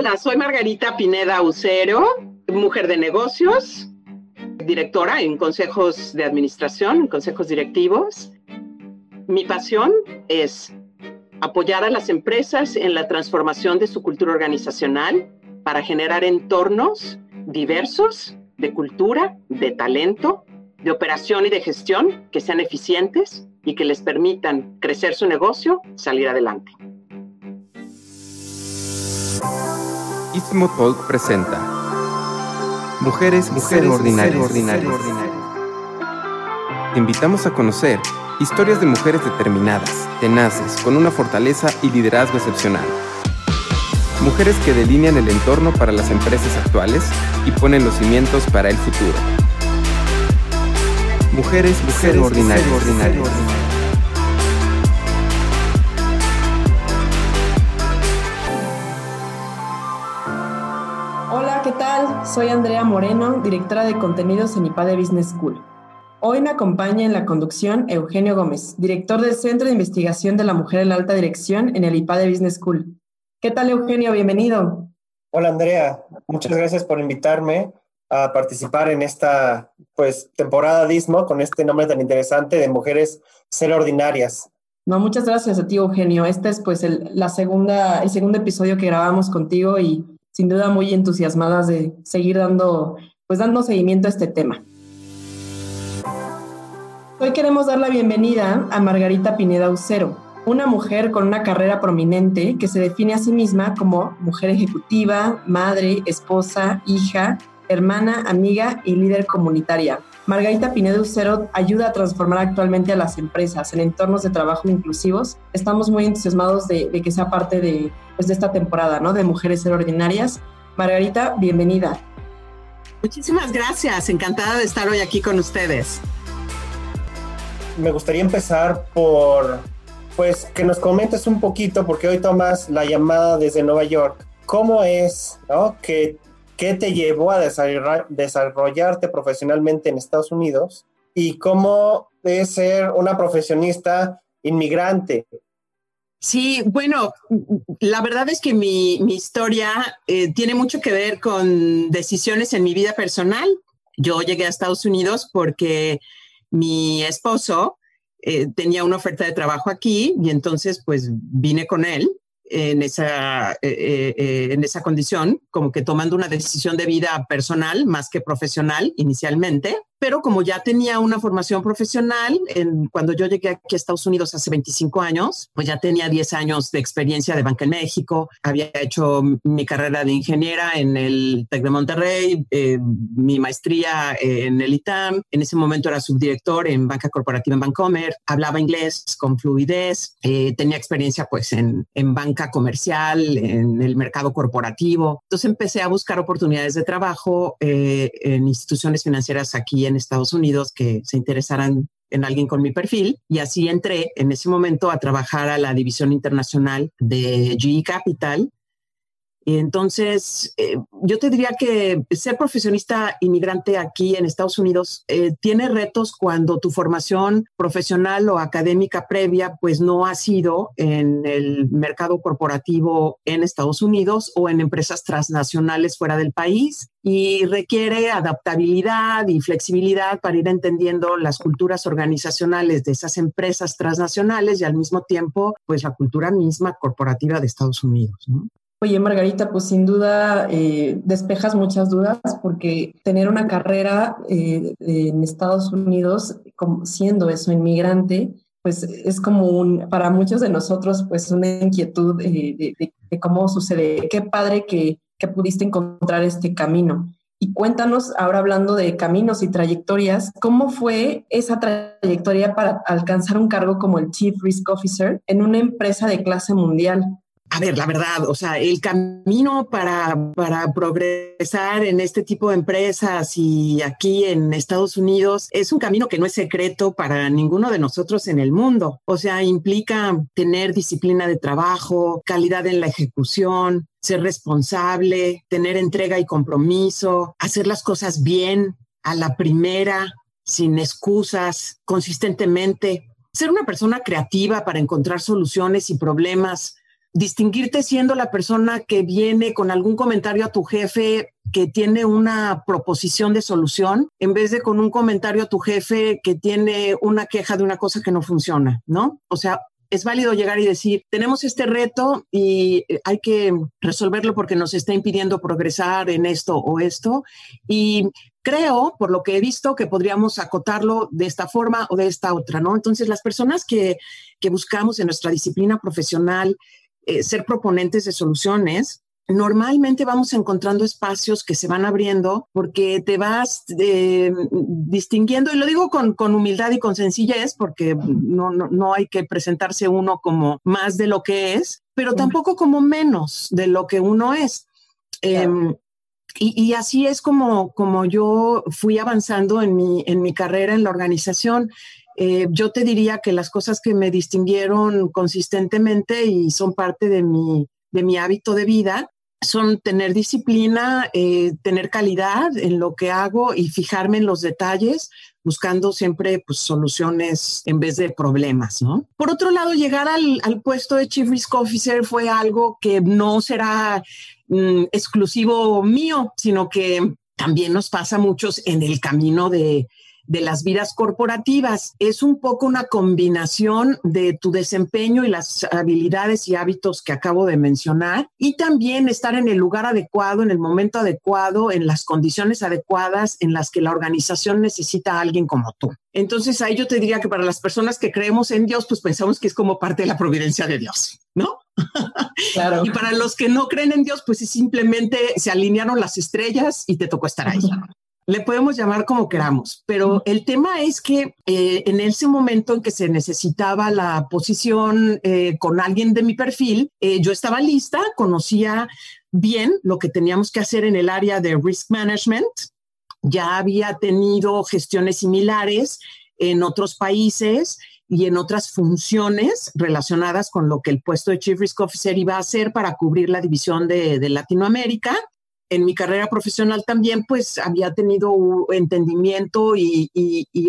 Hola, soy Margarita Pineda Ucero, mujer de negocios, directora en consejos de administración, en consejos directivos. Mi pasión es apoyar a las empresas en la transformación de su cultura organizacional para generar entornos diversos de cultura, de talento, de operación y de gestión que sean eficientes y que les permitan crecer su negocio, salir adelante. Istmo Talk presenta Mujeres, Mujeres Ordinarias. Te invitamos a conocer historias de mujeres determinadas, tenaces, con una fortaleza y liderazgo excepcional. Mujeres que delinean el entorno para las empresas actuales y ponen los cimientos para el futuro. Mujeres, mujeres ordinarias. ¿qué Soy Andrea Moreno, directora de contenidos en IPADE Business School. Hoy me acompaña en la conducción Eugenio Gómez, director del Centro de Investigación de la Mujer en la Alta Dirección en el IPADE Business School. ¿Qué tal, Eugenio? Bienvenido. Hola, Andrea. Muchas gracias por invitarme a participar en esta pues, temporada DISMO con este nombre tan interesante de Mujeres Ser Ordinarias. No, muchas gracias a ti, Eugenio. Este es pues el, la segunda, el segundo episodio que grabamos contigo y sin duda muy entusiasmadas de seguir dando, pues dando seguimiento a este tema. Hoy queremos dar la bienvenida a Margarita Pineda Ucero, una mujer con una carrera prominente que se define a sí misma como mujer ejecutiva, madre, esposa, hija, hermana, amiga y líder comunitaria. Margarita Pineda Ucero ayuda a transformar actualmente a las empresas en entornos de trabajo inclusivos. Estamos muy entusiasmados de, que sea parte de, pues, de esta temporada, ¿no? De Mujeres Extraordinarias. Margarita, bienvenida. Muchísimas gracias, encantada de estar hoy aquí con ustedes. Me gustaría empezar por, pues, que nos comentes un poquito, porque hoy tomas la llamada desde Nueva York. ¿Cómo es, ¿no? Que ¿Qué te llevó a desarrollarte profesionalmente en Estados Unidos? ¿Y cómo es ser una profesionista inmigrante? Sí, bueno, la verdad es que mi, historia eh, tiene mucho que ver con decisiones en mi vida personal. Yo llegué a Estados Unidos porque mi esposo eh, tenía una oferta de trabajo aquí y entonces pues vine con él en esa, eh, eh, eh, en esa condición, como que tomando una decisión de vida personal más que profesional inicialmente pero como ya tenía una formación profesional, en, cuando yo llegué aquí a Estados Unidos hace 25 años, pues ya tenía 10 años de experiencia de banca en México, había hecho mi carrera de ingeniera en el TEC de Monterrey, eh, mi maestría en el ITAM, en ese momento era subdirector en banca corporativa en Bancomer, hablaba inglés con fluidez, eh, tenía experiencia pues en, en banca comercial, en el mercado corporativo, entonces empecé a buscar oportunidades de trabajo eh, en instituciones financieras aquí en Estados Unidos que se interesaran en alguien con mi perfil y así entré en ese momento a trabajar a la división internacional de GE Capital entonces, eh, yo te diría que ser profesionista inmigrante aquí en Estados Unidos eh, tiene retos cuando tu formación profesional o académica previa pues no ha sido en el mercado corporativo en Estados Unidos o en empresas transnacionales fuera del país y requiere adaptabilidad y flexibilidad para ir entendiendo las culturas organizacionales de esas empresas transnacionales y al mismo tiempo pues la cultura misma corporativa de Estados Unidos. Oye, Margarita, pues sin duda eh, despejas muchas dudas porque tener una carrera eh, en Estados Unidos, siendo eso inmigrante, pues es como un, para muchos de nosotros, pues una inquietud eh, de, cómo sucede. Qué padre que, que pudiste encontrar este camino. Y cuéntanos, ahora hablando de caminos y trayectorias, ¿cómo fue esa trayectoria para alcanzar un cargo como el Chief Risk Officer en una empresa de clase mundial? A ver, la verdad, o sea, el camino para, para progresar en este tipo de empresas y aquí en Estados Unidos es un camino que no es secreto para ninguno de nosotros en el mundo. O sea, implica tener disciplina de trabajo, calidad en la ejecución, ser responsable, tener entrega y compromiso, hacer las cosas bien a la primera, sin excusas, consistentemente, ser una persona creativa para encontrar soluciones y problemas distinguirte siendo la persona que viene con algún comentario a tu jefe que tiene una proposición de solución en vez de con un comentario a tu jefe que tiene una queja de una cosa que no funciona, ¿no? O sea, es válido llegar y decir, tenemos este reto y hay que resolverlo porque nos está impidiendo progresar en esto o esto. Y creo, por lo que he visto, que podríamos acotarlo de esta forma o de esta otra, ¿no? Entonces, las personas que, que buscamos en nuestra disciplina profesional eh, ser proponentes de soluciones, normalmente vamos encontrando espacios que se van abriendo porque te vas eh, distinguiendo, y lo digo con, con, humildad y con sencillez, porque no, no, no, hay que presentarse uno como más de lo que es, pero tampoco como menos de lo que uno es. Em, y, y, así es como, como yo fui avanzando en mi, en mi carrera en la organización. Eh, yo te diría que las cosas que me distinguieron consistentemente y son parte de mi, de mi hábito de vida son tener disciplina, eh, tener calidad en lo que hago y fijarme en los detalles, buscando siempre pues, soluciones en vez de problemas, ¿no? Por otro lado, llegar al, puesto de Chief Risk Officer fue algo que no será mm, exclusivo mío, sino que también nos pasa a muchos en el camino de, de las vidas corporativas. Es un poco una combinación de tu desempeño y las habilidades y hábitos que acabo de mencionar y también estar en el lugar adecuado, en el momento adecuado, en las condiciones adecuadas en las que la organización necesita a alguien como tú. Entonces ahí yo te diría que para las personas que creemos en Dios, pues pensamos que es como parte de la providencia de Dios, ¿no? Claro. y para los que no creen en Dios, pues simplemente se alinearon las estrellas y te tocó estar ahí le podemos llamar como queramos, pero el tema es que eh, en ese momento en que se necesitaba la posición eh, con alguien de mi perfil, eh, yo estaba lista, conocía bien lo que teníamos que hacer en el área de risk management, ya había tenido gestiones similares en otros países y en otras funciones relacionadas con lo que el puesto de Chief Risk Officer iba a hacer para cubrir la división de, de Latinoamérica en mi carrera profesional también pues había tenido entendimiento y,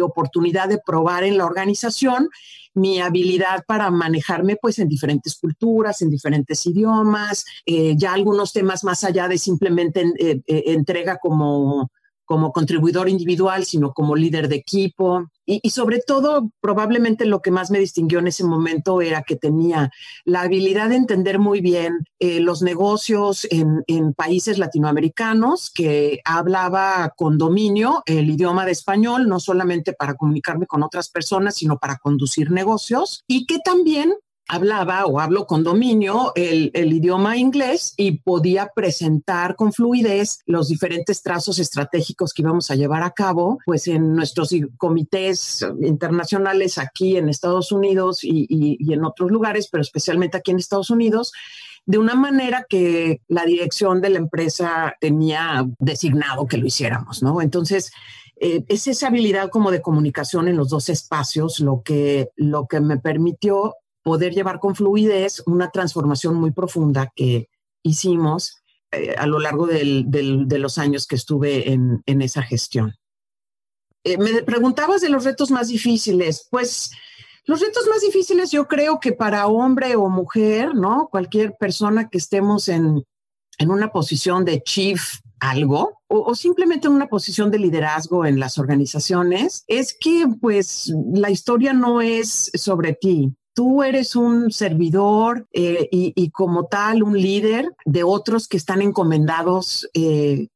oportunidad de probar en la organización mi habilidad para manejarme pues en diferentes culturas, en diferentes idiomas, eh, ya algunos temas más allá de simplemente eh, eh, entrega como como contribuidor individual, sino como líder de equipo. Y, sobre todo, probablemente lo que más me distinguió en ese momento era que tenía la habilidad de entender muy bien eh, los negocios en, en, países latinoamericanos, que hablaba con dominio el idioma de español, no solamente para comunicarme con otras personas, sino para conducir negocios, y que también hablaba o hablo con dominio el, idioma inglés y podía presentar con fluidez los diferentes trazos estratégicos que íbamos a llevar a cabo, pues en nuestros comités internacionales aquí en Estados Unidos y, en otros lugares, pero especialmente aquí en Estados Unidos de una manera que la dirección de la empresa tenía designado que lo hiciéramos, ¿no? Entonces, eh, es esa habilidad como de comunicación en los dos espacios lo que, lo que me permitió poder llevar con fluidez una transformación muy profunda que hicimos eh, a lo largo de los años que estuve en, esa gestión. Eh, me preguntabas de los retos más difíciles. Pues los retos más difíciles yo creo que para hombre o mujer, ¿no? Cualquier persona que estemos en, en una posición de chief algo o, o, simplemente en una posición de liderazgo en las organizaciones, es que pues la historia no es sobre ti, tú eres un servidor eh, y, como tal un líder de otros que están encomendados eh,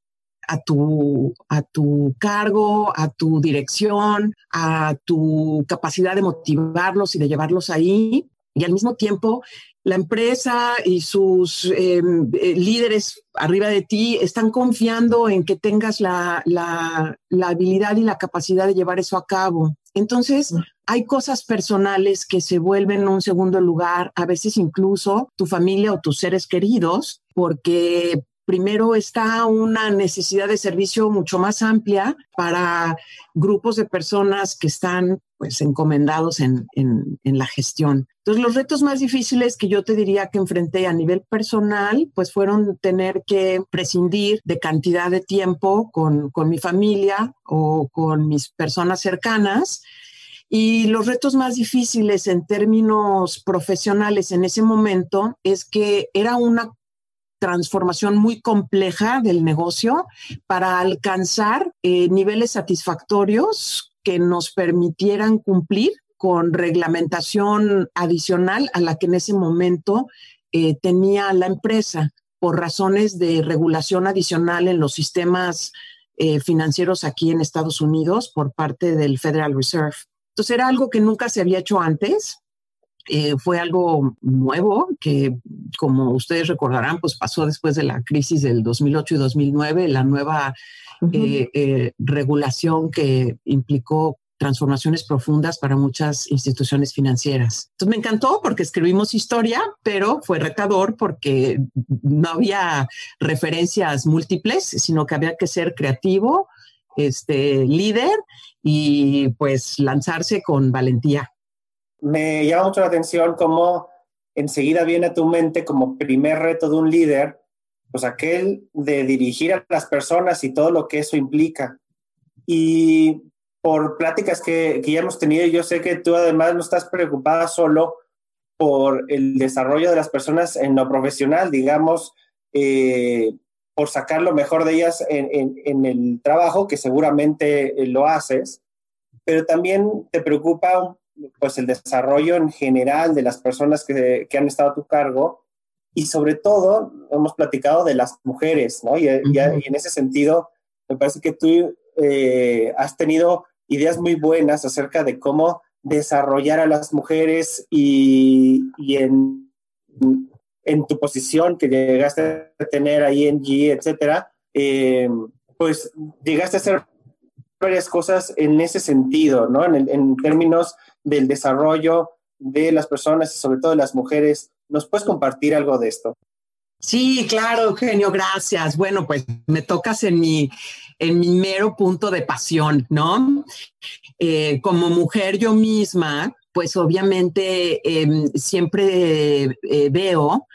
a, tu, a tu cargo, a tu dirección, a tu capacidad de motivarlos y de llevarlos ahí. Y al mismo tiempo, la empresa y sus em, eh, líderes arriba de ti están confiando en que tengas la, la, la habilidad y la capacidad de llevar eso a cabo. Entonces, hay cosas personales que se vuelven un segundo lugar, a veces incluso tu familia o tus seres queridos, porque primero está una necesidad de servicio mucho más amplia para grupos de personas que están pues encomendados en, la gestión. Entonces, los retos más difíciles que yo te diría que enfrenté a nivel personal, pues fueron tener que prescindir de cantidad de tiempo con, con mi familia o con mis personas cercanas Y los retos más difíciles en términos profesionales en ese momento es que era una transformación muy compleja del negocio para alcanzar eh, niveles satisfactorios que nos permitieran cumplir con reglamentación adicional a la que en ese momento eh, tenía la empresa por razones de regulación adicional en los sistemas eh, financieros aquí en Estados Unidos por parte del Federal Reserve. Entonces era algo que nunca se había hecho antes. Eh, fue algo nuevo que, como ustedes recordarán, pues pasó después de la crisis del 2008 y 2009, la nueva regulación que implicó transformaciones profundas para muchas instituciones financieras. Entonces me encantó porque escribimos historia, pero fue retador porque no había referencias múltiples, sino que había que ser creativo, este líder y pues lanzarse con valentía. Me llama mucho la atención cómo enseguida viene a tu mente como primer reto de un líder, pues aquel de dirigir a las personas y todo lo que eso implica. Y por pláticas que, que, ya hemos tenido. Yo sé que tú además no estás preocupada solo por el desarrollo de las personas en lo profesional, digamos, eh, por sacar lo mejor de ellas en, en, en, el trabajo, que seguramente lo haces, pero también te preocupa pues el desarrollo en general de las personas que, que han estado a tu cargo y sobre todo hemos platicado de las mujeres, ¿no? Y, uh -huh. y, y en ese sentido, me parece que tú eh, has tenido ideas muy buenas acerca de cómo desarrollar a las mujeres y, y en, en, tu posición que llegaste a tener ahí en G, etcétera, eh, pues llegaste a hacer varias cosas en ese sentido, ¿no? En, en, términos del desarrollo de las personas y sobre todo de las mujeres. ¿Nos puedes compartir algo de esto? Sí, claro, Eugenio, gracias. Bueno, pues me tocas en mi, en mi mero punto de pasión, ¿no? Eh, como mujer yo misma, pues obviamente eh, siempre eh, veo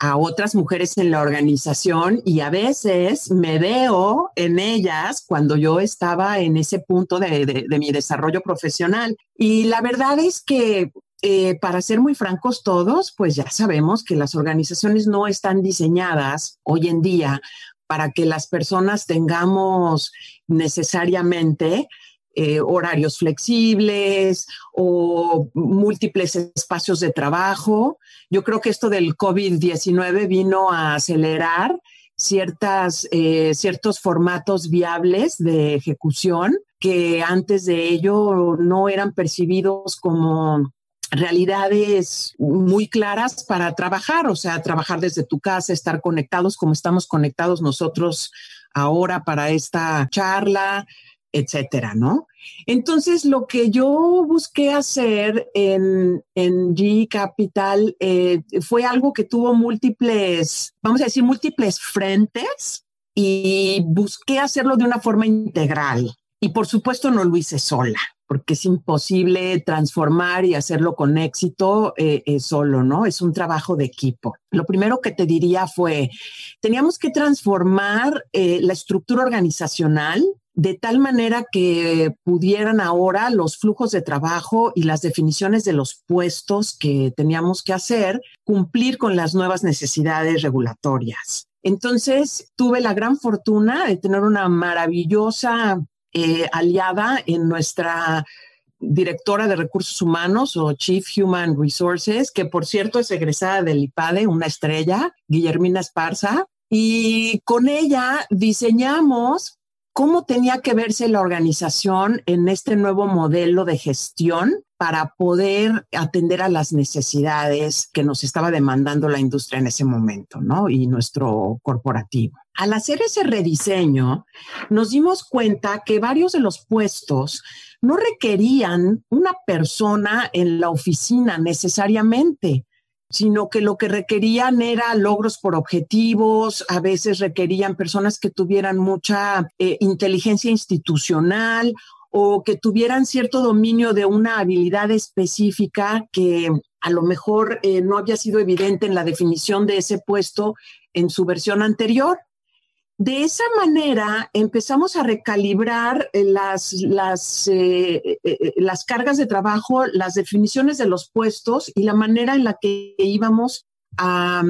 a otras mujeres en la organización y a veces me veo en ellas cuando yo estaba en ese punto de, de, de mi desarrollo profesional. Y la verdad es que eh, para ser muy francos todos, pues ya sabemos que las organizaciones no están diseñadas hoy en día para que las personas tengamos necesariamente eh, horarios flexibles o múltiples espacios de trabajo. Yo creo que esto del COVID-19 vino a acelerar ciertas, eh, ciertos formatos viables de ejecución que antes de ello no eran percibidos como realidades muy claras para trabajar, o sea, trabajar desde tu casa, estar conectados como estamos conectados nosotros ahora para esta charla, etcétera, ¿no? Entonces, lo que yo busqué hacer en, en G Capital eh, fue algo que tuvo múltiples, vamos a decir, múltiples frentes y busqué hacerlo de una forma integral. Y por supuesto no lo hice sola porque es imposible transformar y hacerlo con éxito eh, eh, solo, ¿no? Es un trabajo de equipo. Lo primero que te diría fue, teníamos que transformar la estructura organizacional de tal manera que pudieran ahora los flujos de trabajo y las definiciones de los puestos que teníamos que hacer cumplir con las nuevas necesidades regulatorias. Entonces, tuve la gran fortuna de tener una maravillosa eh, aliada en nuestra directora de recursos humanos o Chief Human Resources, que por cierto es egresada del IPADE, una estrella, Guillermina Esparza, y con ella diseñamos cómo tenía que verse la organización en este nuevo modelo de gestión para poder atender a las necesidades que nos estaba demandando la industria en ese momento, ¿no? Y nuestro corporativo. Al hacer ese rediseño, nos dimos cuenta que varios de los puestos no requerían una persona en la oficina necesariamente, sino que lo que requerían era logros por objetivos, a veces requerían personas que tuvieran mucha eh, inteligencia institucional o que tuvieran cierto dominio de una habilidad específica que a lo mejor eh, no había sido evidente en la definición de ese puesto en su versión anterior. De esa manera empezamos a recalibrar eh, las, las, eh, eh, las cargas de trabajo, las definiciones de los puestos y la manera en la que íbamos a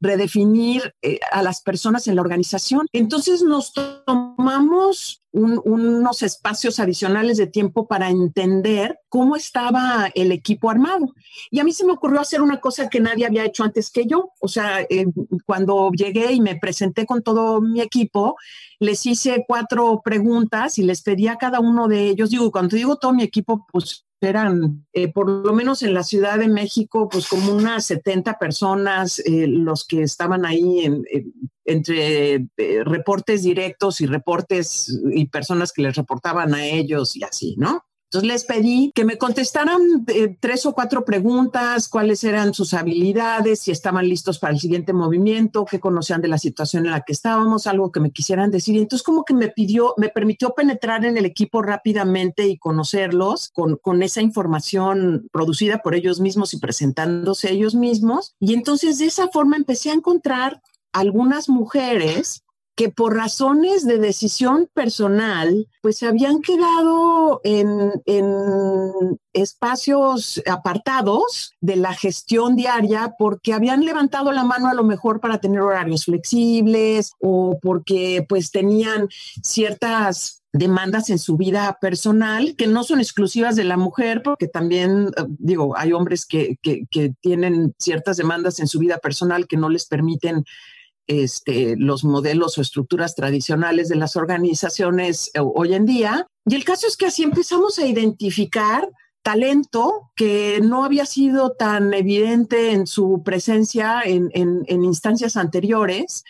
redefinir a las personas en la organización. Entonces nos tomamos unos espacios adicionales de tiempo para entender cómo estaba el equipo armado. Y a mí se me ocurrió hacer una cosa que nadie había hecho antes que yo. O sea, eh, cuando llegué y me presenté con todo mi equipo, les hice cuatro preguntas y les pedí a cada uno de ellos, digo, cuando digo todo mi equipo, pues eran eh, por lo menos en la Ciudad de México, pues como unas 70 personas eh, los que estaban ahí en, entre eh, reportes directos y reportes y personas que les reportaban a ellos y así, ¿no? Entonces les pedí que me contestaran eh, tres o cuatro preguntas, cuáles eran sus habilidades, si estaban listos para el siguiente movimiento, qué conocían de la situación en la que estábamos, algo que me quisieran decir. Y entonces como que me pidió, me permitió penetrar en el equipo rápidamente y conocerlos con, con esa información producida por ellos mismos y presentándose ellos mismos. Y entonces de esa forma empecé a encontrar algunas mujeres que por razones de decisión personal, pues se habían quedado en, espacios apartados de la gestión diaria porque habían levantado la mano a lo mejor para tener horarios flexibles o porque pues tenían ciertas demandas en su vida personal que no son exclusivas de la mujer, porque también, eh, digo, hay hombres que, que, que tienen ciertas demandas en su vida personal que no les permiten este, los modelos o estructuras tradicionales de las organizaciones eh, hoy en día. Y el caso es que así empezamos a identificar talento que no había sido tan evidente en su presencia en, instancias anteriores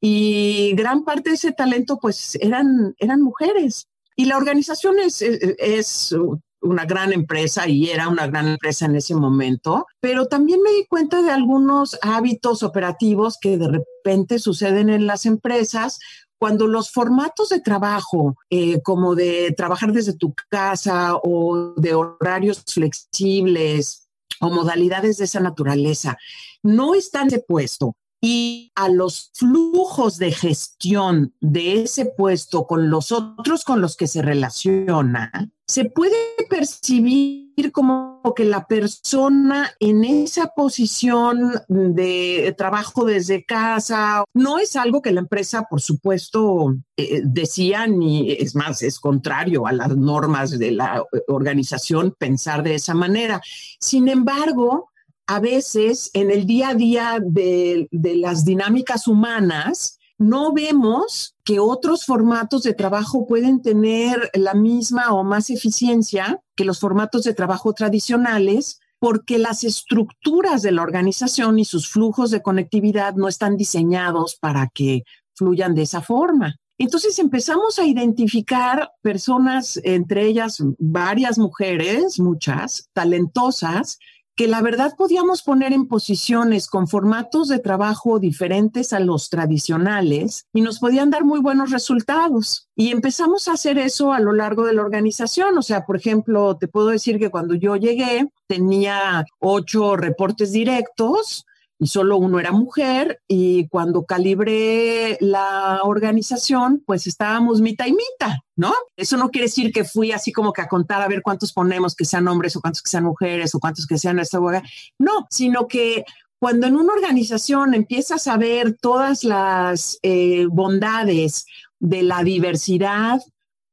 y gran parte de ese talento pues eran, eran mujeres. Y la organización es, es, una gran empresa y era una gran empresa en ese momento, pero también me di cuenta de algunos hábitos operativos que de repente suceden en las empresas cuando los formatos de trabajo, eh, como de trabajar desde tu casa o de horarios flexibles o modalidades de esa naturaleza, no están de puesto. Y a los flujos de gestión de ese puesto con los otros con los que se relaciona, se puede percibir como que la persona en esa posición de trabajo desde casa no es algo que la empresa, por supuesto, eh, decía, ni es más, es contrario a las normas de la organización pensar de esa manera. Sin embargo, a veces en el día a día de, las dinámicas humanas, no vemos que otros formatos de trabajo pueden tener la misma o más eficiencia que los formatos de trabajo tradicionales porque las estructuras de la organización y sus flujos de conectividad no están diseñados para que fluyan de esa forma. Entonces empezamos a identificar personas, entre ellas varias mujeres, muchas, talentosas, que la verdad podíamos poner en posiciones con formatos de trabajo diferentes a los tradicionales y nos podían dar muy buenos resultados. Y empezamos a hacer eso a lo largo de la organización. O sea, por ejemplo, te puedo decir que cuando yo llegué tenía ocho reportes directos y solo uno era mujer y cuando calibré la organización, pues estábamos mitad y mitad, ¿no? Eso no quiere decir que fui así como que a contar a ver cuántos ponemos que sean hombres o cuántos que sean mujeres o cuántos que sean esta hueá. No, sino que cuando en una organización empiezas a ver todas las eh, bondades de la diversidad,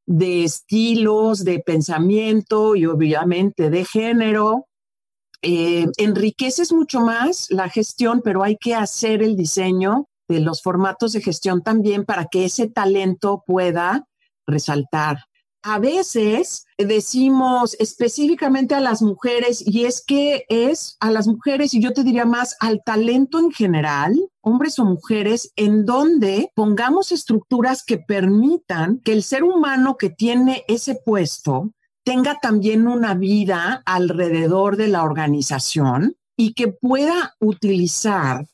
de estilos, de pensamiento y obviamente de género, eh, enriqueces mucho más la gestión, pero hay que hacer el diseño de los formatos de gestión también para que ese talento pueda resaltar. A veces decimos específicamente a las mujeres, y es que es a las mujeres, y yo te diría más al talento en general, hombres o mujeres, en donde pongamos estructuras que permitan que el ser humano que tiene ese puesto tenga también una vida alrededor de la organización y que pueda utilizar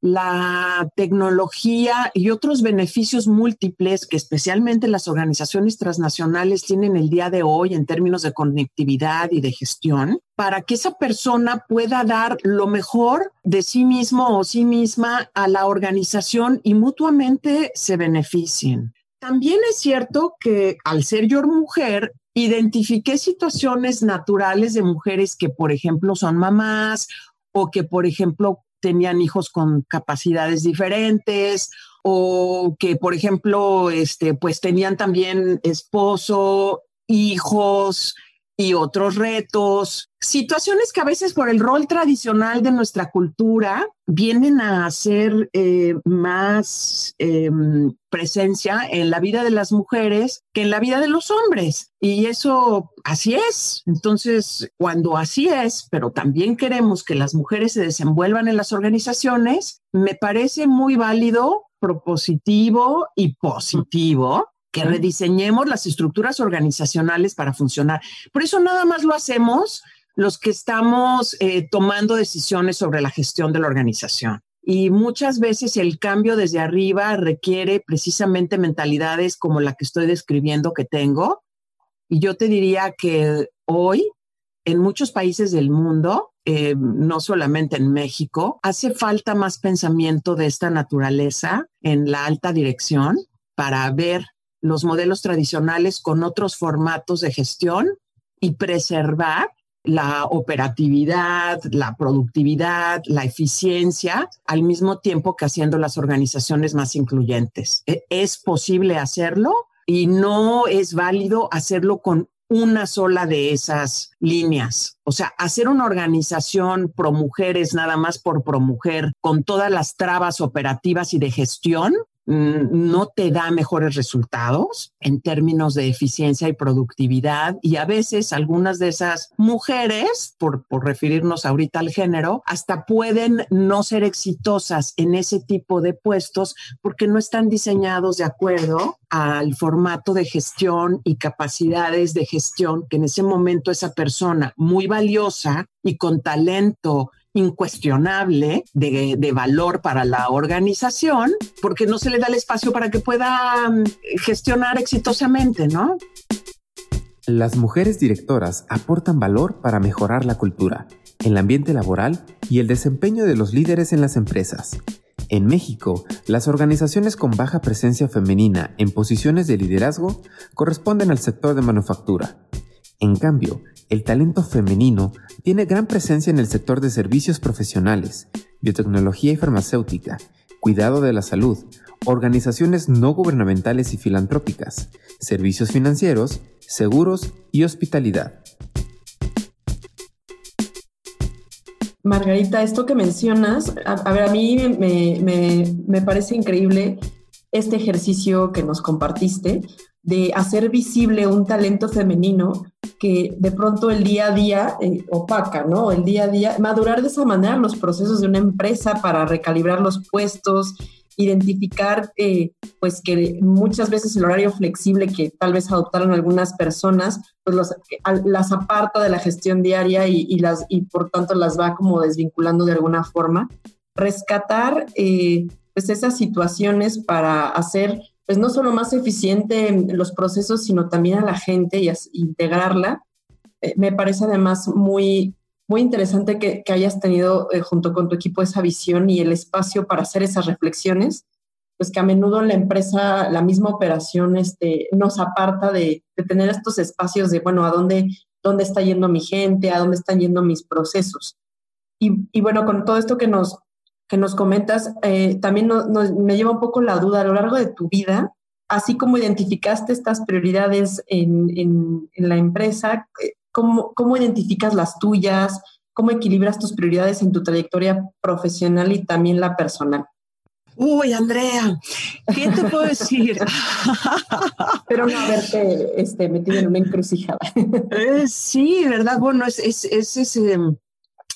la tecnología y otros beneficios múltiples que especialmente las organizaciones transnacionales tienen el día de hoy en términos de conectividad y de gestión, para que esa persona pueda dar lo mejor de sí mismo o sí misma a la organización y mutuamente se beneficien. También es cierto que al ser yo mujer, identifiqué situaciones naturales de mujeres que, por ejemplo, son mamás o que, por ejemplo, tenían hijos con capacidades diferentes o que, por ejemplo, este, pues tenían también esposo, hijos y otros retos, situaciones que a veces por el rol tradicional de nuestra cultura vienen a hacer eh, más em, presencia en la vida de las mujeres que en la vida de los hombres. Y eso así es. Entonces, cuando así es, pero también queremos que las mujeres se desenvuelvan en las organizaciones, me parece muy válido, propositivo y positivo que rediseñemos las estructuras organizacionales para funcionar. Por eso nada más lo hacemos los que estamos eh, tomando decisiones sobre la gestión de la organización. Y muchas veces el cambio desde arriba requiere precisamente mentalidades como la que estoy describiendo que tengo. Y yo te diría que hoy, en muchos países del mundo, eh, no solamente en México, hace falta más pensamiento de esta naturaleza en la alta dirección para ver los modelos tradicionales con otros formatos de gestión y preservar la operatividad, la productividad, la eficiencia, al mismo tiempo que haciendo las organizaciones más incluyentes. E, es posible hacerlo y no es válido hacerlo con una sola de esas líneas. O sea, hacer una organización pro mujeres nada más por pro mujer con todas las trabas operativas y de gestión no te da mejores resultados en términos de eficiencia y productividad. Y a veces algunas de esas mujeres, por, por, referirnos ahorita al género, hasta pueden no ser exitosas en ese tipo de puestos porque no están diseñados de acuerdo al formato de gestión y capacidades de gestión que en ese momento esa persona muy valiosa y con talento incuestionable de, valor para la organización, porque no se le da el espacio para que pueda mm, gestionar exitosamente, ¿no? Las mujeres directoras aportan valor para mejorar la cultura, el ambiente laboral y el desempeño de los líderes en las empresas. En México, las organizaciones con baja presencia femenina en posiciones de liderazgo corresponden al sector de manufactura. En cambio, el talento femenino tiene gran presencia en el sector de servicios profesionales, biotecnología y farmacéutica, cuidado de la salud, organizaciones no gubernamentales y filantrópicas, servicios financieros, seguros y hospitalidad. Margarita, esto que mencionas, a, ver, a mí me, me parece increíble este ejercicio que nos compartiste de hacer visible un talento femenino que de pronto el día a día eh, opaca, ¿no? El día a día, madurar de esa manera los procesos de una empresa para recalibrar los puestos, identificar, eh, pues que muchas veces el horario flexible que tal vez adoptaron algunas personas, pues las aparta de la gestión diaria y, las, y por tanto las va como desvinculando de alguna forma. Rescatar, eh, pues esas situaciones para hacer pues no solo más eficiente los procesos, sino también a la gente y integrarla. Eh, me parece además muy, muy interesante que, hayas tenido eh, junto con tu equipo esa visión y el espacio para hacer esas reflexiones, pues que a menudo en la empresa la misma operación este, nos aparta de, tener estos espacios de, bueno, a dónde, dónde está yendo mi gente, a dónde están yendo mis procesos. Y bueno, con todo esto que nos, que nos comentas, eh, también me lleva un poco la duda a lo largo de tu vida, así como identificaste estas prioridades en, la empresa, eh, ¿cómo, ¿cómo, identificas las tuyas? ¿Cómo equilibras tus prioridades en tu trayectoria profesional y también la personal? Uy, Andrea, ¿qué te puedo decir? Pero no haberte este, metido en una encrucijada. Eh, sí, ¿verdad? Bueno, es, es, es,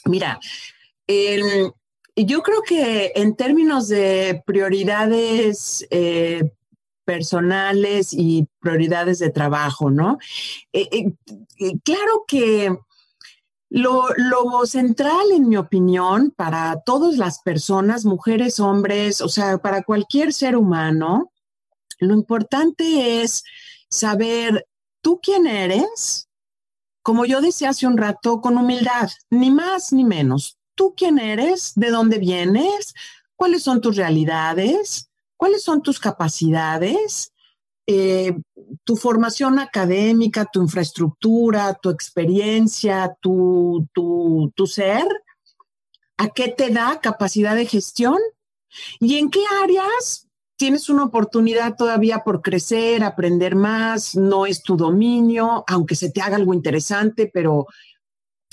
mira, el, yo creo que en términos de prioridades eh, personales y prioridades de trabajo, ¿no? Eh, eh, claro que Lo, lo, central, en mi opinión, para todas las personas, mujeres, hombres, o sea, para cualquier ser humano, lo importante es saber tú quién eres, como yo decía hace un rato, con humildad, ni más ni menos. Tú quién eres, de dónde vienes, cuáles son tus realidades, cuáles son tus capacidades, eh, tu formación académica, tu infraestructura, tu experiencia, tu, tu, tu ser, a qué te da capacidad de gestión y en qué áreas tienes una oportunidad todavía por crecer, aprender más, no es tu dominio, aunque se te haga algo interesante, pero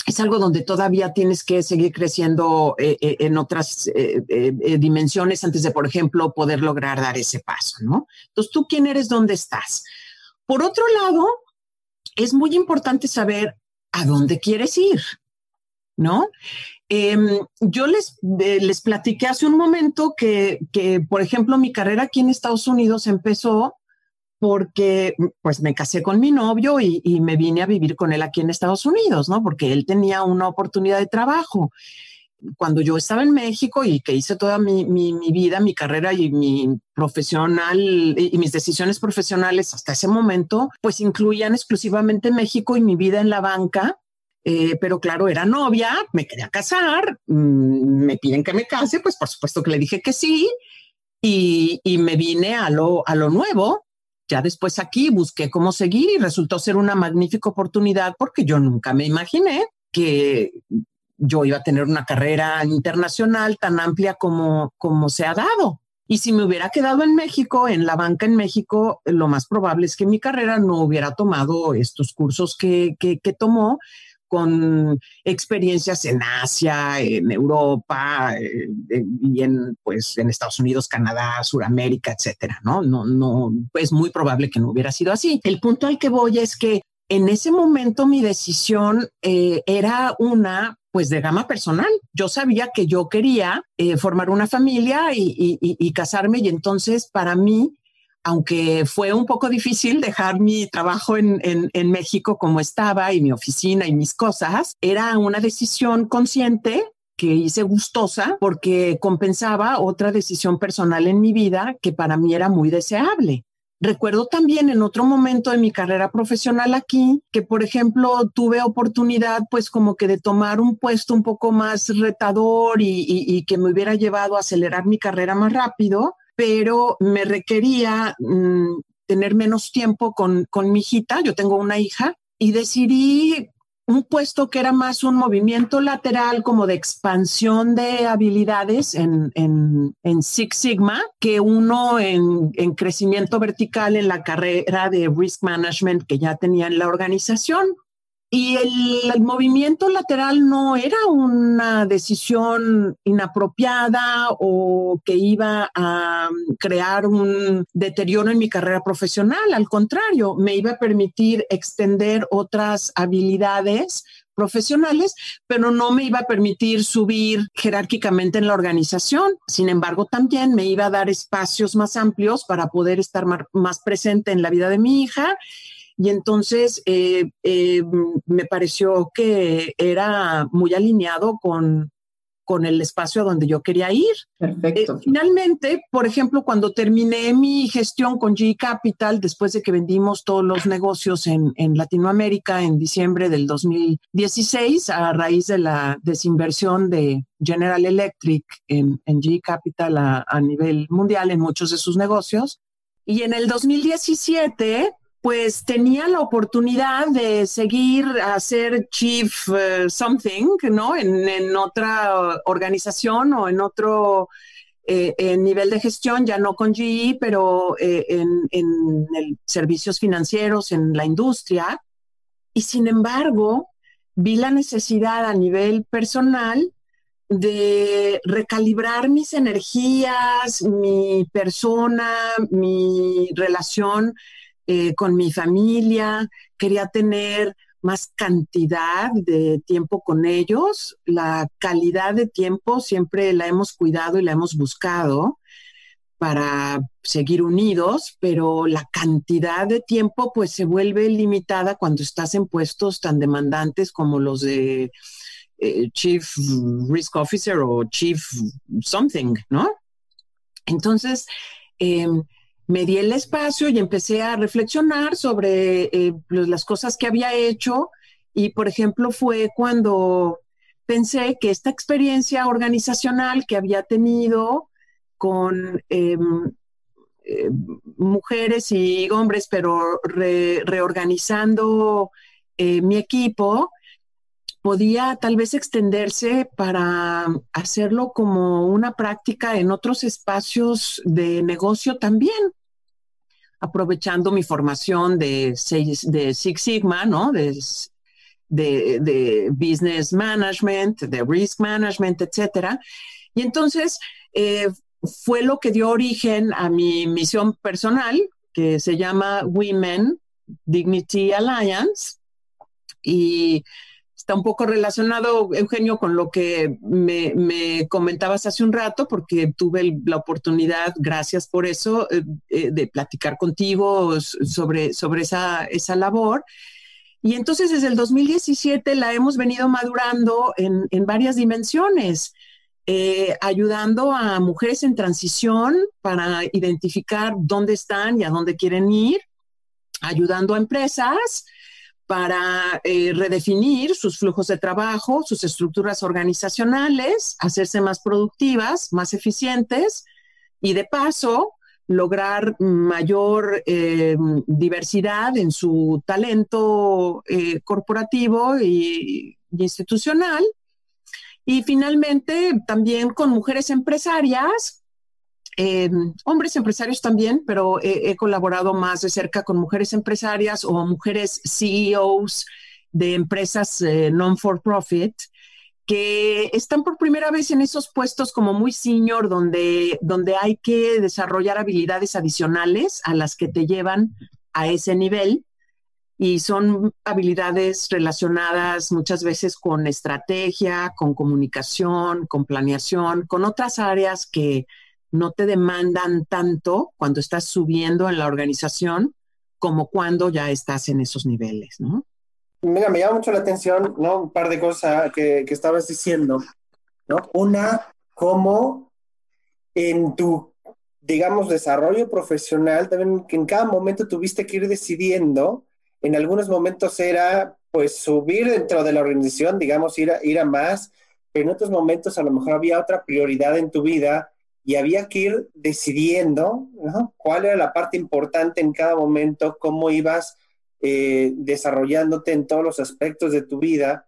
es algo donde todavía tienes que seguir creciendo eh, eh, en otras eh, dimensiones antes de, por ejemplo, poder lograr dar ese paso, ¿no? Entonces, ¿tú quién eres? ¿Dónde estás? Por otro lado, es muy importante saber a dónde quieres ir, ¿no? Em, yo les, les platiqué hace un momento que, que, por ejemplo, mi carrera aquí en Estados Unidos empezó porque pues me casé con mi novio y, me vine a vivir con él aquí en Estados Unidos, ¿no? Porque él tenía una oportunidad de trabajo. Cuando yo estaba en México y que hice toda mi, vida, mi carrera y mi profesional y, mis decisiones profesionales hasta ese momento, pues incluían exclusivamente México y mi vida en la banca. Eh, pero claro, era novia, me quería casar, mm, me piden que me case, pues por supuesto que le dije que sí. Y, y me vine a lo, a lo nuevo, ya después aquí busqué cómo seguir y resultó ser una magnífica oportunidad porque yo nunca me imaginé que yo iba a tener una carrera internacional tan amplia como, como se ha dado. Y si me hubiera quedado en México, en la banca en México, lo más probable es que mi carrera no hubiera tomado estos cursos que, que, que tomó, con experiencias en Asia, en Europa eh, y en, pues, en Estados Unidos, Canadá, Suramérica, etcétera, ¿no? No, no, es muy probable que no hubiera sido así. El punto al que voy es que en ese momento mi decisión eh, era una pues de gama personal. Yo sabía que yo quería eh, formar una familia y, casarme y entonces para mí aunque fue un poco difícil dejar mi trabajo en, México como estaba y mi oficina y mis cosas, era una decisión consciente que hice gustosa porque compensaba otra decisión personal en mi vida que para mí era muy deseable. Recuerdo también en otro momento de mi carrera profesional aquí que, por ejemplo, tuve oportunidad pues como que de tomar un puesto un poco más retador y, y que me hubiera llevado a acelerar mi carrera más rápido pero me requería mm, tener menos tiempo con, con mi hijita, yo tengo una hija, y decidí un puesto que era más un movimiento lateral como de expansión de habilidades en, en, en Six Sigma que uno en, en, crecimiento vertical en la carrera de risk management que ya tenía en la organización. Y el, movimiento lateral no era una decisión inapropiada o que iba a crear un deterioro en mi carrera profesional. Al contrario, me iba a permitir extender otras habilidades profesionales, pero no me iba a permitir subir jerárquicamente en la organización. Sin embargo, también me iba a dar espacios más amplios para poder estar más presente en la vida de mi hija y entonces eh, eh, me pareció que era muy alineado con, con el espacio a donde yo quería ir. Perfecto. Eh, finalmente, por ejemplo, cuando terminé mi gestión con G Capital, después de que vendimos todos los negocios en, en Latinoamérica en diciembre del 2016, a raíz de la desinversión de General Electric en, en G Capital a, a nivel mundial en muchos de sus negocios, y en el 2017 pues tenía la oportunidad de seguir a ser chief eh, something, ¿no? En, otra organización o en otro eh, nivel de gestión, ya no con GE, pero eh, en, en servicios financieros, en la industria. Y sin embargo, vi la necesidad a nivel personal de recalibrar mis energías, mi persona, mi relación eh, con mi familia, quería tener más cantidad de tiempo con ellos. La calidad de tiempo siempre la hemos cuidado y la hemos buscado para seguir unidos, pero la cantidad de tiempo pues se vuelve limitada cuando estás en puestos tan demandantes como los de eh, Chief Risk Officer o Chief Something, ¿no? Entonces, em, me di el espacio y empecé a reflexionar sobre eh, pues, las cosas que había hecho. Y, por ejemplo, fue cuando pensé que esta experiencia organizacional que había tenido con em, eh, mujeres y hombres, pero reorganizando eh, mi equipo, podía tal vez extenderse para hacerlo como una práctica en otros espacios de negocio también, aprovechando mi formación de, de Six Sigma, ¿no? De, de, business management, de risk management, etcétera. Y entonces eh, fue lo que dio origen a mi misión personal, que se llama Women Dignity Alliance. Y está un poco relacionado, Eugenio, con lo que me, comentabas hace un rato, porque tuve la oportunidad, gracias por eso, eh, eh, de platicar contigo sobre, sobre esa, esa labor. Y entonces desde el 2017 la hemos venido madurando en, en varias dimensiones. Eh, ayudando a mujeres en transición para identificar dónde están y a dónde quieren ir, ayudando a empresas para eh, redefinir sus flujos de trabajo, sus estructuras organizacionales, hacerse más productivas, más eficientes y de paso lograr mayor eh, diversidad en su talento corporativo y institucional. Y finalmente, también con mujeres empresarias, eh, hombres empresarios también, pero he, colaborado más de cerca con mujeres empresarias o mujeres CEOs de empresas eh, non-for-profit que están por primera vez en esos puestos como muy senior, donde, donde hay que desarrollar habilidades adicionales a las que te llevan a ese nivel. Y son habilidades relacionadas muchas veces con estrategia, con comunicación, con planeación, con otras áreas que no te demandan tanto cuando estás subiendo en la organización como cuando ya estás en esos niveles, ¿no? Mira, me llama mucho la atención, ¿no? Un par de cosas que, que estabas diciendo, ¿no? Una, cómo en tu, digamos, desarrollo profesional, también que en cada momento tuviste que ir decidiendo en algunos momentos era pues subir dentro de la organización, digamos, ir a, ir a más, pero en otros momentos a lo mejor había otra prioridad en tu vida y había que ir decidiendo cuál era la parte importante en cada momento, cómo ibas eh, desarrollándote en todos los aspectos de tu vida.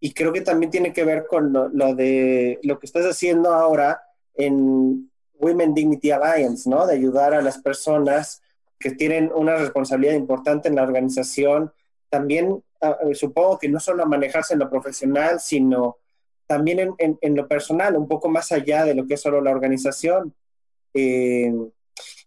Y creo que también tiene que ver con lo, de lo que estás haciendo ahora en Women Dignity Alliance, ¿no? De ayudar a las personas que tienen una responsabilidad importante en la organización, también ah, eh, supongo que no solo a manejarse en lo profesional, sino también en, lo personal, un poco más allá de lo que es solo la organización. Eh,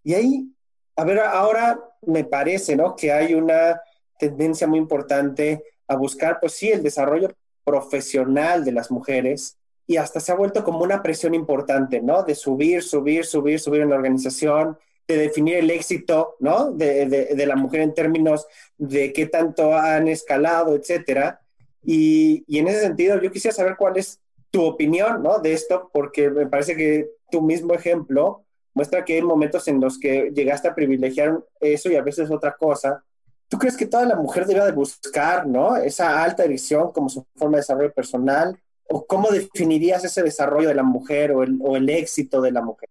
y ahí, a ver, ahora me parece, ¿no? Que hay una tendencia muy importante a buscar, pues sí, el desarrollo profesional de las mujeres y hasta se ha vuelto como una presión importante, ¿no? De subir, subir, subir, subir en la organización de definir el éxito, ¿no? De, de, la mujer en términos de qué tanto han escalado, etcétera. Y, en ese sentido, yo quisiera saber cuál es tu opinión, ¿no? De esto, porque me parece que tu mismo ejemplo muestra que hay momentos en los que llegaste a privilegiar eso y a veces otra cosa. ¿Tú crees que toda la mujer debe de buscar, ¿no? Esa alta dirección como su forma de desarrollo personal? ¿O cómo definirías ese desarrollo de la mujer o el éxito de la mujer?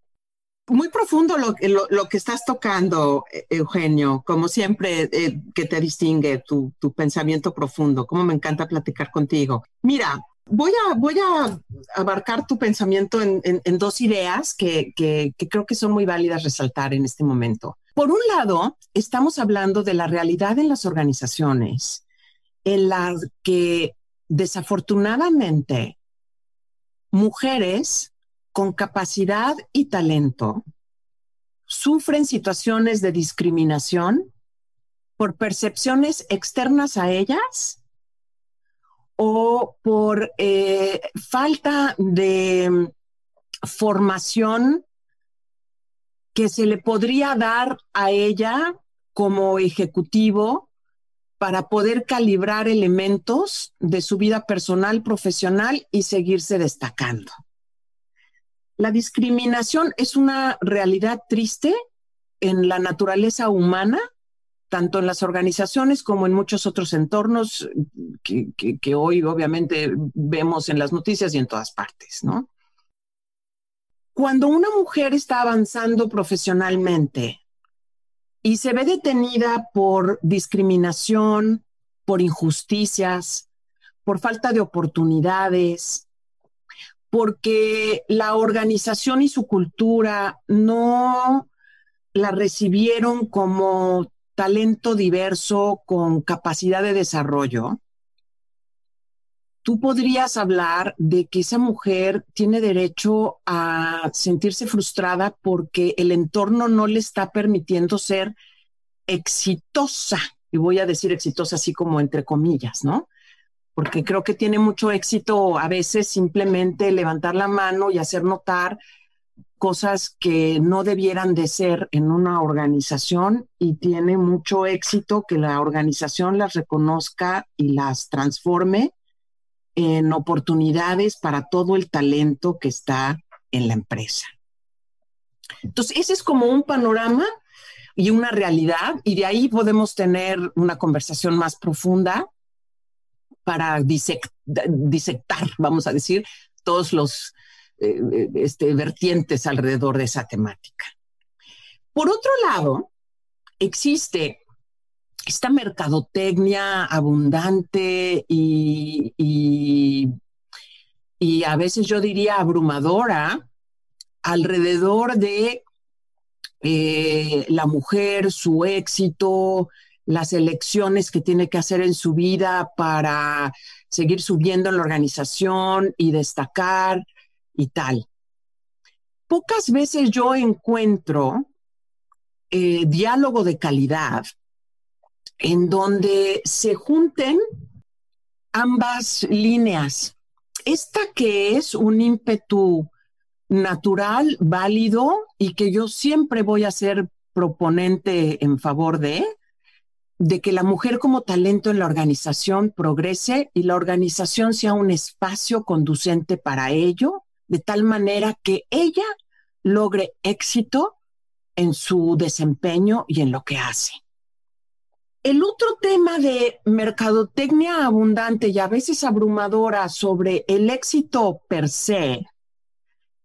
Muy profundo lo, lo, que estás tocando, e, Eugenio, como siempre eh, que te distingue tu, tu, pensamiento profundo, como me encanta platicar contigo. Mira, voy a, voy a abarcar tu pensamiento en, en, dos ideas que, que, que creo que son muy válidas resaltar en este momento. Por un lado, estamos hablando de la realidad en las organizaciones en la que desafortunadamente mujeres con capacidad y talento sufren situaciones de discriminación por percepciones externas a ellas o por eh, falta de formación que se le podría dar a ella como ejecutivo para poder calibrar elementos de su vida personal, profesional y seguirse destacando. La discriminación es una realidad triste en la naturaleza humana, tanto en las organizaciones como en muchos otros entornos que, hoy obviamente vemos en las noticias y en todas partes, ¿no? Cuando una mujer está avanzando profesionalmente y se ve detenida por discriminación, por injusticias, por falta de oportunidades, porque la organización y su cultura no la recibieron como talento diverso con capacidad de desarrollo, tú podrías hablar de que esa mujer tiene derecho a sentirse frustrada porque el entorno no le está permitiendo ser exitosa. Y voy a decir exitosa así como entre comillas, ¿no? Porque creo que tiene mucho éxito a veces simplemente levantar la mano y hacer notar cosas que no debieran de ser en una organización y tiene mucho éxito que la organización las reconozca y las transforme en oportunidades para todo el talento que está en la empresa. Entonces, ese es como un panorama y una realidad, y de ahí podemos tener una conversación más profunda para disectar, vamos a decir, todos los eh, eh, este, vertientes alrededor de esa temática. Por otro lado, existe esta mercadotecnia abundante y, y, a veces yo diría abrumadora alrededor de eh, la mujer, su éxito, las elecciones que tiene que hacer en su vida para seguir subiendo en la organización y destacar y tal. Pocas veces yo encuentro eh, diálogo de calidad en donde se junten ambas líneas. Esta que es un ímpetu natural, válido y que yo siempre voy a ser proponente en favor de, de que la mujer como talento en la organización progrese y la organización sea un espacio conducente para ello, de tal manera que ella logre éxito en su desempeño y en lo que hace. El otro tema de mercadotecnia abundante y a veces abrumadora sobre el éxito per se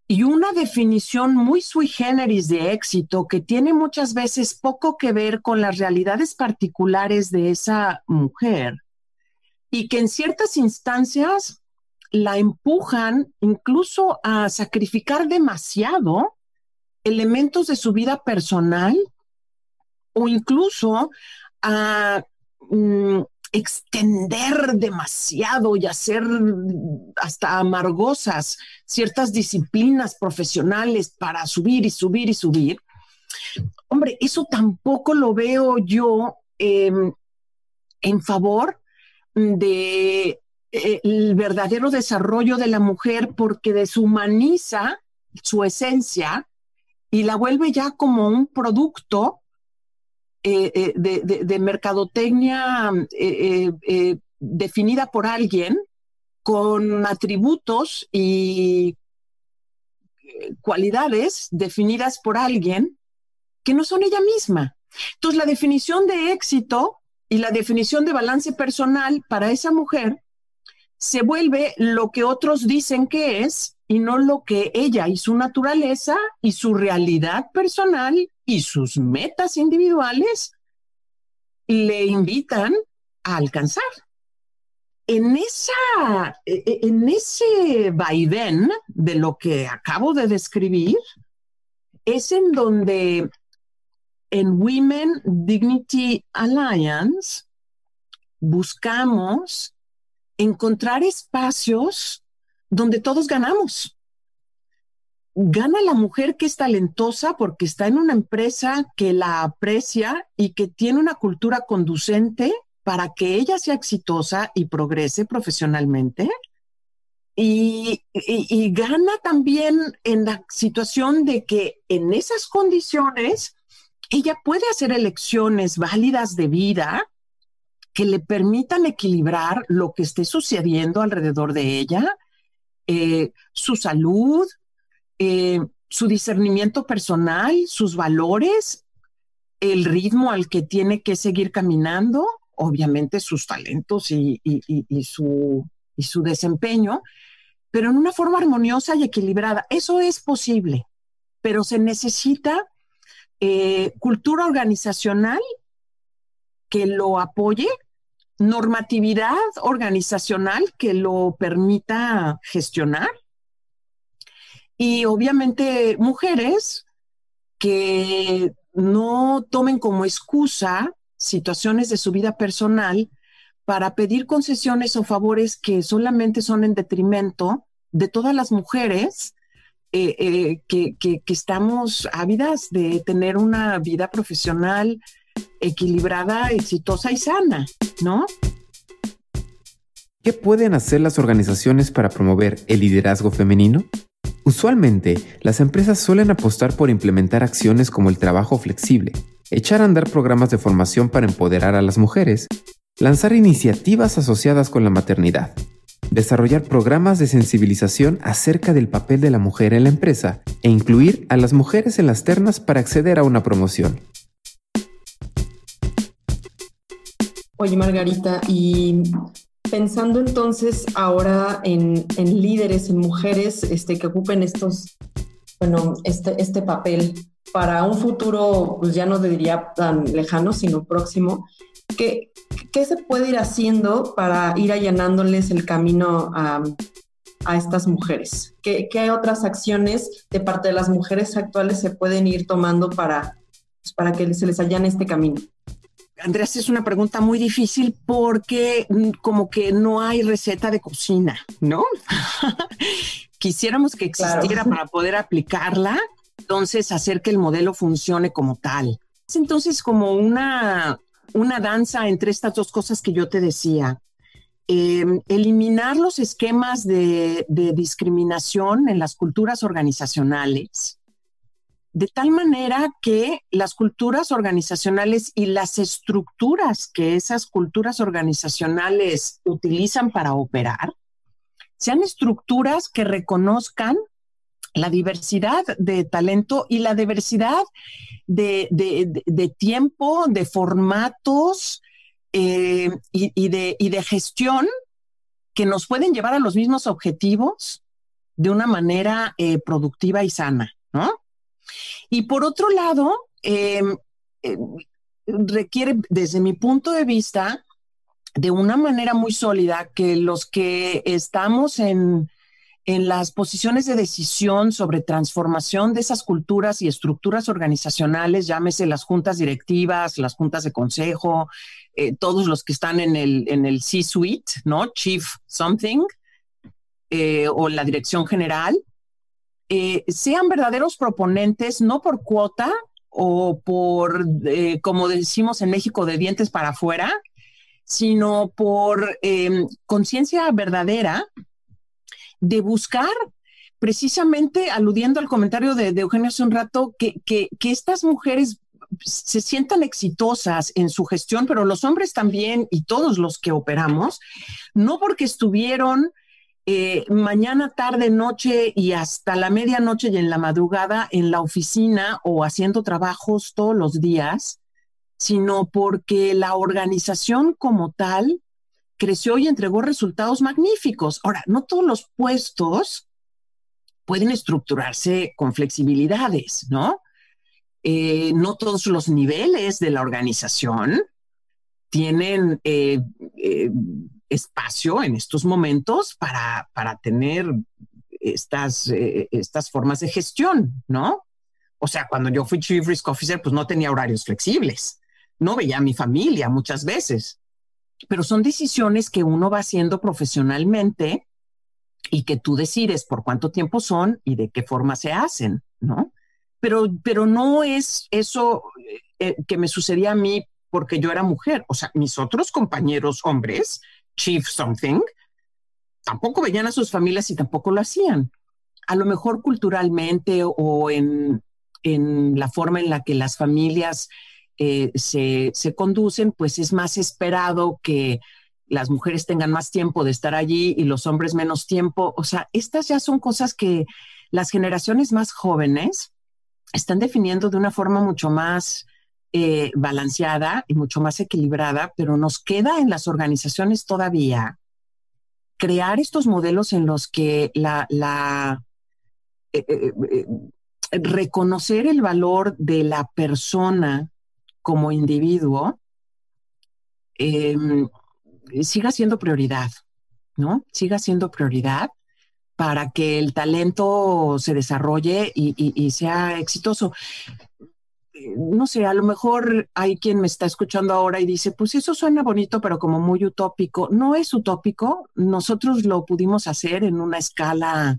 y una definición muy sui generis de éxito que tiene muchas veces poco que ver con las realidades particulares de esa mujer y que en ciertas instancias la empujan incluso a sacrificar demasiado elementos de su vida personal o incluso a mm, extender demasiado y hacer hasta amargosas ciertas disciplinas profesionales para subir y subir y subir. Hombre, eso tampoco lo veo yo em, en favor de eh, el verdadero desarrollo de la mujer porque deshumaniza su esencia y la vuelve ya como un producto eh, eh, de, mercadotecnia eh, definida por alguien con atributos y cualidades definidas por alguien que no son ella misma. Entonces, la definición de éxito y la definición de balance personal para esa mujer se vuelve lo que otros dicen que es y no lo que ella y su naturaleza y su realidad personal y sus metas individuales le invitan a alcanzar. En, esa, e, e, en ese vaivén de lo que acabo de describir, es en donde en Women Dignity Alliance buscamos encontrar espacios donde todos ganamos gana la mujer que es talentosa porque está en una empresa que la aprecia y que tiene una cultura conducente para que ella sea exitosa y progrese profesionalmente. y, gana también en la situación de que en esas condiciones ella puede hacer elecciones válidas de vida que le permitan equilibrar lo que esté sucediendo alrededor de ella, eh, su salud, eh, su discernimiento personal, sus valores, el ritmo al que tiene que seguir caminando, obviamente sus talentos y, su, desempeño, pero en una forma armoniosa y equilibrada. Eso es posible, pero se necesita eh, cultura organizacional que lo apoye, normatividad organizacional que lo permita gestionar y obviamente mujeres que no tomen como excusa situaciones de su vida personal para pedir concesiones o favores que solamente son en detrimento de todas las mujeres eh, eh, que, que, estamos ávidas de tener una vida profesional equilibrada, exitosa y sana, ¿no? ¿Qué pueden hacer las organizaciones para promover el liderazgo femenino? Usualmente, las empresas suelen apostar por implementar acciones como el trabajo flexible, echar a andar programas de formación para empoderar a las mujeres, lanzar iniciativas asociadas con la maternidad, desarrollar programas de sensibilización acerca del papel de la mujer en la empresa e incluir a las mujeres en las ternas para acceder a una promoción. Oye, Margarita, y pensando entonces ahora en, líderes, en mujeres este, que ocupen estos, bueno, este, este papel para un futuro, pues ya no diría tan lejano, sino próximo, ¿qué, qué se puede ir haciendo para ir allanándoles el camino a, estas mujeres? ¿Qué, ¿Qué, otras acciones de parte de las mujeres actuales se pueden ir tomando para, pues, para que se les allane este camino? Andrés, es una pregunta muy difícil porque mm, como que no hay receta de cocina, ¿no? Quisiéramos que existiera para poder aplicarla, entonces hacer que el modelo funcione como tal. Es entonces como una, una danza entre estas dos cosas que yo te decía. Em, eliminar los esquemas de, de discriminación en las culturas organizacionales, de tal manera que las culturas organizacionales y las estructuras que esas culturas organizacionales utilizan para operar sean estructuras que reconozcan la diversidad de talento y la diversidad de, tiempo, de formatos eh, y, de, gestión que nos pueden llevar a los mismos objetivos de una manera eh, productiva y sana, ¿no? Y por otro lado, em, em, requiere, desde mi punto de vista, de una manera muy sólida que los que estamos en, en las posiciones de decisión sobre transformación de esas culturas y estructuras organizacionales, llámese las juntas directivas, las juntas de consejo, eh, todos los que están en el, en el C-suite, ¿no? Chief something, eh, o la dirección general, eh, sean verdaderos proponentes, no por cuota o por, eh, como decimos en México, de dientes para afuera, sino por em, conciencia verdadera de buscar, precisamente aludiendo al comentario de, Eugenio hace un rato, que, que estas mujeres se sientan exitosas en su gestión, pero los hombres también y todos los que operamos, no porque estuvieron eh, mañana, tarde, noche y hasta la medianoche y en la madrugada en la oficina o haciendo trabajos todos los días, sino porque la organización como tal creció y entregó resultados magníficos. Ahora, no todos los puestos pueden estructurarse con flexibilidades, ¿no? Eh, no todos los niveles de la organización tienen eh, espacio en estos momentos para, para tener estas, eh, estas formas de gestión, ¿no? O sea, cuando yo fui Chief Risk Officer, pues no tenía horarios flexibles, no veía a mi familia muchas veces, pero son decisiones que uno va haciendo profesionalmente y que tú decides por cuánto tiempo son y de qué forma se hacen, ¿no? Pero, pero no es eso eh, que me sucedía a mí porque yo era mujer. O sea, mis otros compañeros hombres chief something, tampoco veían a sus familias y tampoco lo hacían. A lo mejor culturalmente o en, la forma en la que las familias eh, se, se conducen, pues es más esperado que las mujeres tengan más tiempo de estar allí y los hombres menos tiempo. O sea, estas ya son cosas que las generaciones más jóvenes están definiendo de una forma mucho más eh, balanceada y mucho más equilibrada, pero nos queda en las organizaciones todavía crear estos modelos en los que la, la eh, eh, reconocer el valor de la persona como individuo em, siga siendo prioridad, ¿no? Siga siendo prioridad para que el talento se desarrolle y, sea exitoso. No sé, a lo mejor hay quien me está escuchando ahora y dice, pues eso suena bonito, pero como muy utópico. No es utópico. Nosotros lo pudimos hacer en una escala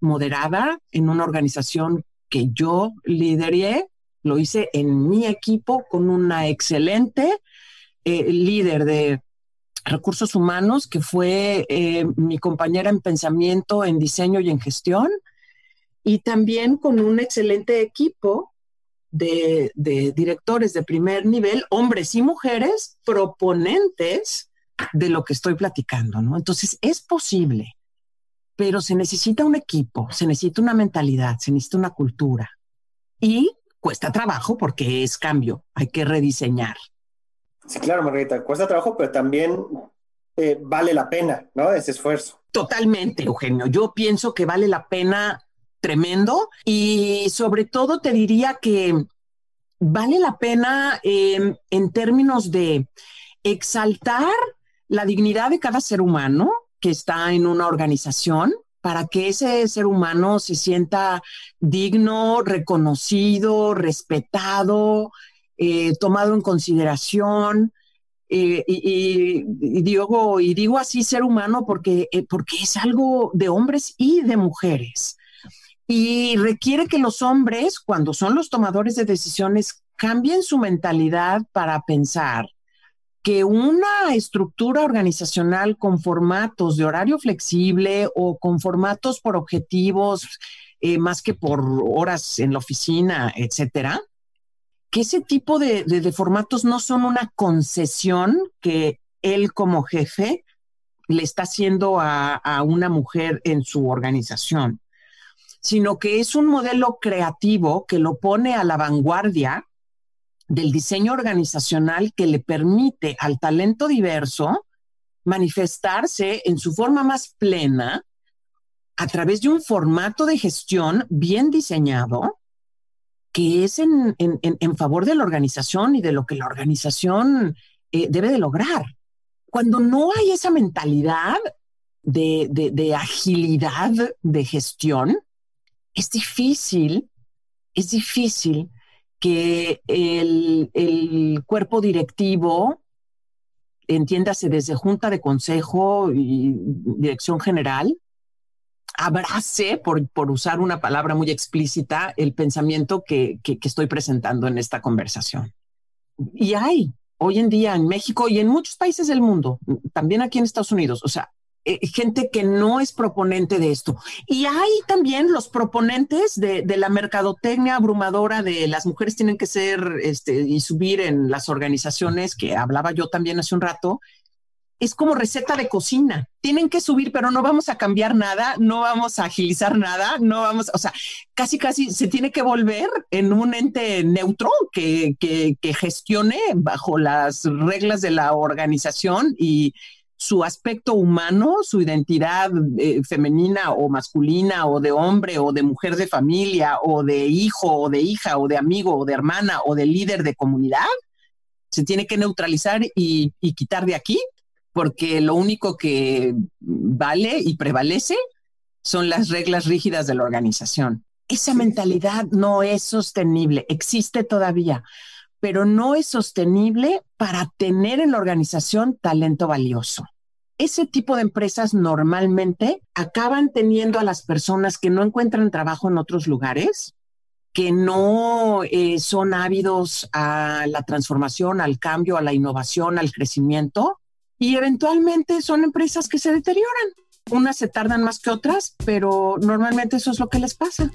moderada, en una organización que yo lideré. Lo hice en mi equipo con una excelente eh, líder de recursos humanos, que fue eh, mi compañera en pensamiento, en diseño y en gestión, y también con un excelente equipo de, directores de primer nivel, hombres y mujeres, proponentes de lo que estoy platicando, ¿no? Entonces, es posible, pero se necesita un equipo, se necesita una mentalidad, se necesita una cultura. Y cuesta trabajo porque es cambio, hay que rediseñar. Sí, claro, Margarita, cuesta trabajo, pero también eh, vale la pena, ¿no? Ese esfuerzo. Totalmente, Eugenio. Yo pienso que vale la pena tremendo y sobre todo te diría que vale la pena em, en términos de exaltar la dignidad de cada ser humano que está en una organización para que ese ser humano se sienta digno, reconocido, respetado, eh, tomado en consideración. Eh, y, digo, y digo así ser humano porque, eh, porque es algo de hombres y de mujeres. Y requiere que los hombres, cuando son los tomadores de decisiones, cambien su mentalidad para pensar que una estructura organizacional con formatos de horario flexible o con formatos por objetivos más que por horas en la oficina, etcétera, que ese tipo de, formatos no son una concesión que él como jefe le está haciendo a, una mujer en su organización, sino que es un modelo creativo que lo pone a la vanguardia del diseño organizacional que le permite al talento diverso manifestarse en su forma más plena a través de un formato de gestión bien diseñado que es en, favor de la organización y de lo que la organización eh, debe de lograr. Cuando no hay esa mentalidad de, agilidad de gestión, es difícil, es difícil que el, el, cuerpo directivo, entiéndase desde junta de consejo y dirección general, abrace, por, por usar una palabra muy explícita, el pensamiento que, que, estoy presentando en esta conversación. Y hay hoy en día en México y en muchos países del mundo, también aquí en Estados Unidos, o sea, gente que no es proponente de esto. Y hay también los proponentes de, de, la mercadotecnia abrumadora de las mujeres tienen que ser este, y subir en las organizaciones que hablaba yo también hace un rato, es como receta de cocina. Tienen que subir, pero no vamos a cambiar nada, no vamos a agilizar nada, no vamos, o sea, casi, casi se tiene que volver en un ente neutro que, que, gestione bajo las reglas de la organización y su aspecto humano, su identidad eh, femenina o masculina o de hombre o de mujer de familia o de hijo o de hija o de amigo o de hermana o de líder de comunidad, se tiene que neutralizar y, y quitar de aquí porque lo único que vale y prevalece son las reglas rígidas de la organización. Esa mentalidad no es sostenible, existe todavía, pero no es sostenible para tener en la organización talento valioso. Ese tipo de empresas normalmente acaban teniendo a las personas que no encuentran trabajo en otros lugares, que no eh, son ávidos a la transformación, al cambio, a la innovación, al crecimiento, y eventualmente son empresas que se deterioran Unas se tardan más que otras, pero normalmente eso es lo que les pasa.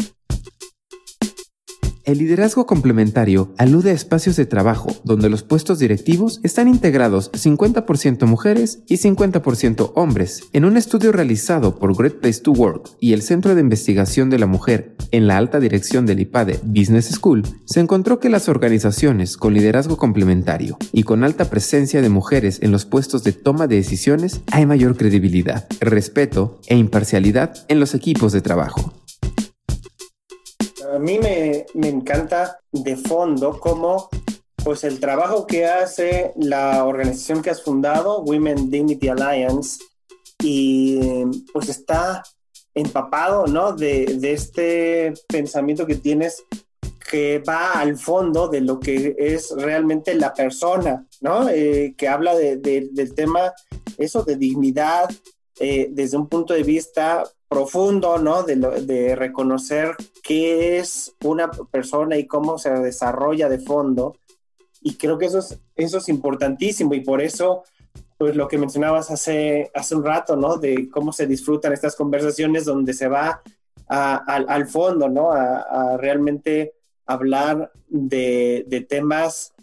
El liderazgo complementario alude a espacios de trabajo donde los puestos directivos están integrados 50% mujeres y 50% hombres. En un estudio realizado por Great Place to Work y el Centro de Investigación de la Mujer en la alta dirección del IPADE Business School, se encontró que las organizaciones con liderazgo complementario y con alta presencia de mujeres en los puestos de toma de decisiones hay mayor credibilidad, respeto e imparcialidad en los equipos de trabajo a mí me, encanta de fondo cómo pues el trabajo que hace la organización que has fundado, Women Dignity Alliance, y pues está empapado, ¿no? De, este pensamiento que tienes que va al fondo de lo que es realmente la persona, ¿no? Eh, que habla del tema, eso, de dignidad, eh, desde un punto de vista profundo, ¿no? De, de reconocer qué es una persona y cómo se desarrolla de fondo. Y creo que eso es, eso es importantísimo y por eso, pues lo que mencionabas hace, hace un rato, ¿no? De cómo se disfrutan estas conversaciones donde se va al fondo, ¿no? A, realmente hablar de, de temas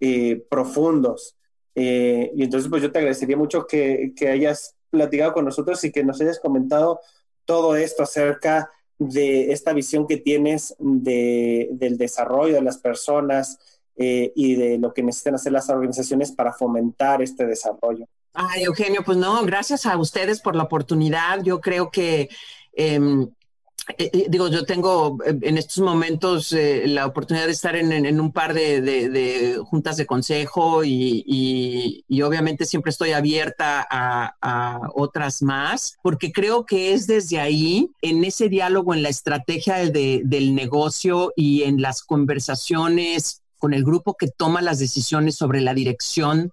eh, profundos. Eh, y entonces, pues yo te agradecería mucho que, que hayas platicado con nosotros y que nos hayas comentado todo esto acerca de esta visión que tienes de, del desarrollo de las personas eh, y de lo que necesitan hacer las organizaciones para fomentar este desarrollo. Ay, Eugenio, pues no, gracias a ustedes por la oportunidad. Yo creo que em, eh, eh, digo, yo tengo eh, en estos momentos la oportunidad de estar en, un par de, juntas de consejo y, obviamente siempre estoy abierta a, otras más, porque creo que es desde ahí, en ese diálogo, en la estrategia del negocio y en las conversaciones con el grupo que toma las decisiones sobre la dirección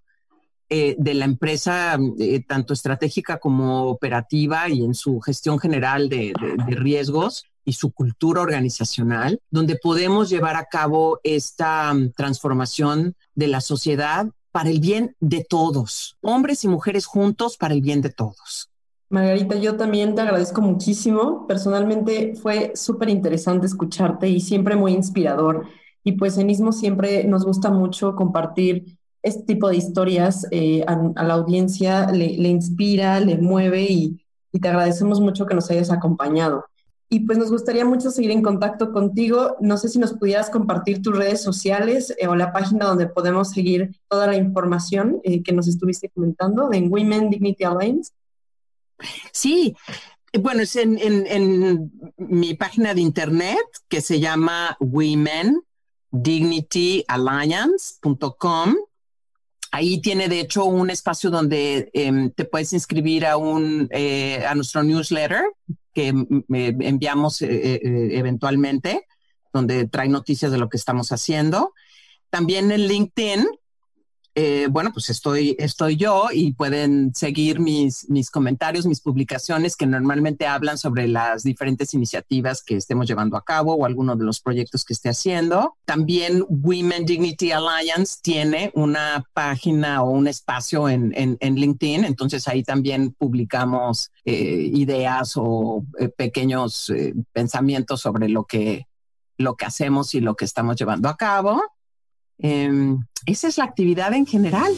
eh, de la empresa, eh, tanto estratégica como operativa y en su gestión general de, riesgos y su cultura organizacional, donde podemos llevar a cabo esta mm, transformación de la sociedad para el bien de todos, hombres y mujeres juntos para el bien de todos. Margarita, yo también te agradezco muchísimo. Personalmente fue súper interesante escucharte y siempre muy inspirador. Y pues en ISMO siempre nos gusta mucho compartir este tipo de historias eh, a, la audiencia le, inspira, le mueve y, te agradecemos mucho que nos hayas acompañado. Y pues nos gustaría mucho seguir en contacto contigo. No sé si nos pudieras compartir tus redes sociales eh, o la página donde podemos seguir toda la información eh, que nos estuviste comentando en Women Dignity Alliance. Sí, bueno, es en, en mi página de internet que se llama Women Dignity Alliance.com Ahí tiene, de hecho, un espacio donde em, te puedes inscribir a, un, eh, a nuestro newsletter que enviamos eh, eh, eventualmente, donde trae noticias de lo que estamos haciendo. También en LinkedIn eh, bueno, pues estoy, estoy yo y pueden seguir mis, mis comentarios, mis publicaciones que normalmente hablan sobre las diferentes iniciativas que estemos llevando a cabo o algunos de los proyectos que esté haciendo. También Women Dignity Alliance tiene una página o un espacio en, en, LinkedIn, entonces ahí también publicamos eh, ideas o eh, pequeños pensamientos sobre lo que, lo que hacemos y lo que estamos llevando a cabo. Em, esa es la actividad en general.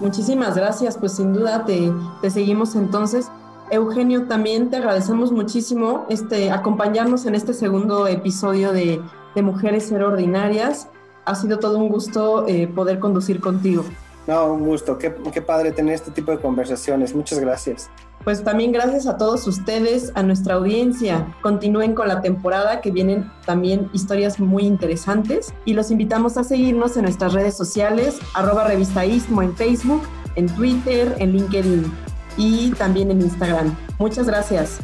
Muchísimas gracias, pues sin duda te, seguimos entonces. Eugenio, también te agradecemos muchísimo este, acompañarnos en este segundo episodio de, Mujeres Ser Ordinarias. Ha sido todo un gusto eh, poder conducir contigo. No, un gusto. Qué, qué padre tener este tipo de conversaciones. Muchas gracias. Pues también gracias a todos ustedes, a nuestra audiencia. Continúen con la temporada que vienen también historias muy interesantes y los invitamos a seguirnos en nuestras redes sociales, arroba revistaísmo en Facebook, en Twitter, en LinkedIn y también en Instagram. Muchas gracias.